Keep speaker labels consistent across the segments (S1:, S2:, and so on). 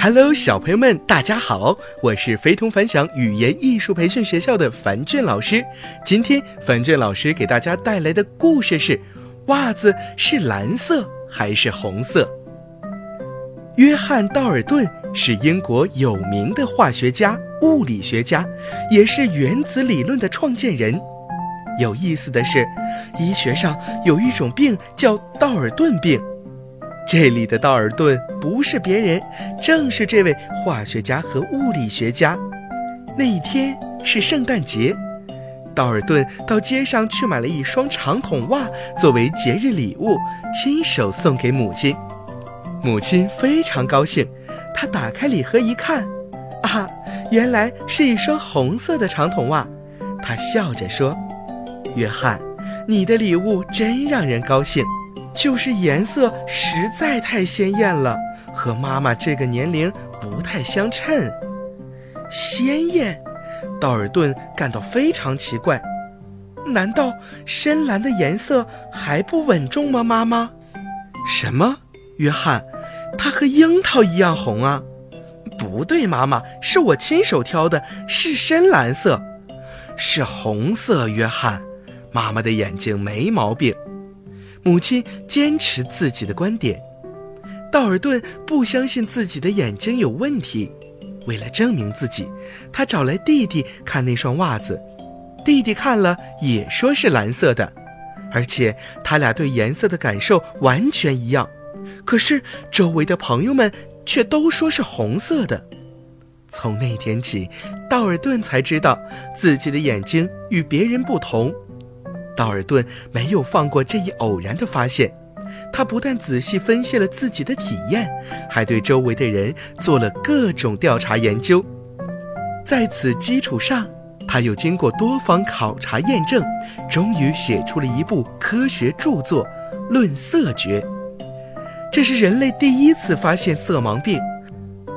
S1: Hello，小朋友们，大家好！我是非同凡响语言艺术培训学校的樊俊老师。今天，樊俊老师给大家带来的故事是：袜子是蓝色还是红色？约翰·道尔顿是英国有名的化学家、物理学家，也是原子理论的创建人。有意思的是，医学上有一种病叫道尔顿病。这里的道尔顿不是别人，正是这位化学家和物理学家。那一天是圣诞节，道尔顿到街上去买了一双长筒袜作为节日礼物，亲手送给母亲。母亲非常高兴，她打开礼盒一看，啊，原来是一双红色的长筒袜。她笑着说：“约翰，你的礼物真让人高兴。”就是颜色实在太鲜艳了，和妈妈这个年龄不太相称。鲜艳，道尔顿感到非常奇怪。难道深蓝的颜色还不稳重吗？妈妈？什么？约翰，它和樱桃一样红啊？不对，妈妈，是我亲手挑的，是深蓝色，是红色。约翰，妈妈的眼睛没毛病。母亲坚持自己的观点，道尔顿不相信自己的眼睛有问题。为了证明自己，他找来弟弟看那双袜子，弟弟看了也说是蓝色的，而且他俩对颜色的感受完全一样。可是周围的朋友们却都说是红色的。从那天起，道尔顿才知道自己的眼睛与别人不同。道尔顿没有放过这一偶然的发现，他不但仔细分析了自己的体验，还对周围的人做了各种调查研究。在此基础上，他又经过多方考察验证，终于写出了一部科学著作《论色觉》。这是人类第一次发现色盲病，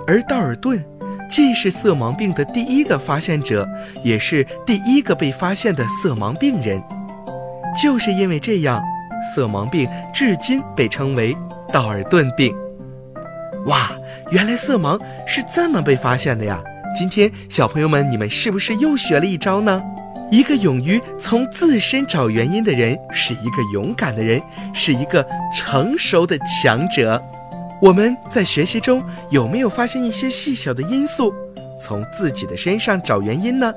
S1: 而道尔顿既是色盲病的第一个发现者，也是第一个被发现的色盲病人。就是因为这样，色盲病至今被称为道尔顿病。哇，原来色盲是这么被发现的呀！今天小朋友们，你们是不是又学了一招呢？一个勇于从自身找原因的人，是一个勇敢的人，是一个成熟的强者。我们在学习中有没有发现一些细小的因素，从自己的身上找原因呢？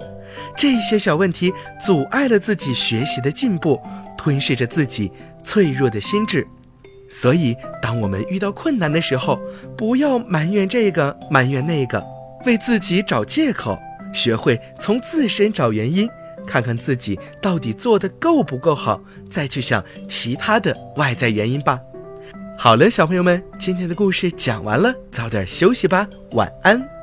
S1: 这些小问题阻碍了自己学习的进步，吞噬着自己脆弱的心智。所以，当我们遇到困难的时候，不要埋怨这个，埋怨那个，为自己找借口。学会从自身找原因，看看自己到底做的够不够好，再去想其他的外在原因吧。好了，小朋友们，今天的故事讲完了，早点休息吧，晚安。